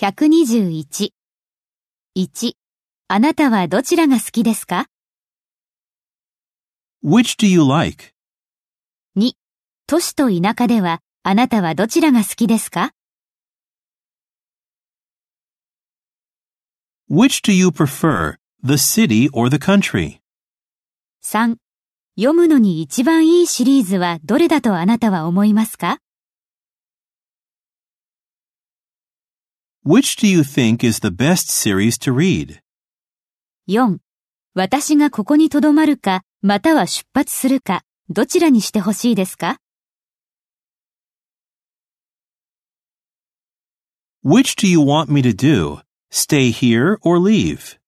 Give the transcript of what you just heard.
121。1. あなたはどちらが好きですか？Which do you like? 2. 都市と田舎ではあなたはどちらが好きですか？Which do you prefer, the city or the country? 3. 読むのに一番いいシリーズはどれだとあなたは思いますか？Which do you think is the best series to read? 4. 私がここに留まるか、または出発するか、どちらにしてほしいですか Which do you want me to do? Stay here or leave?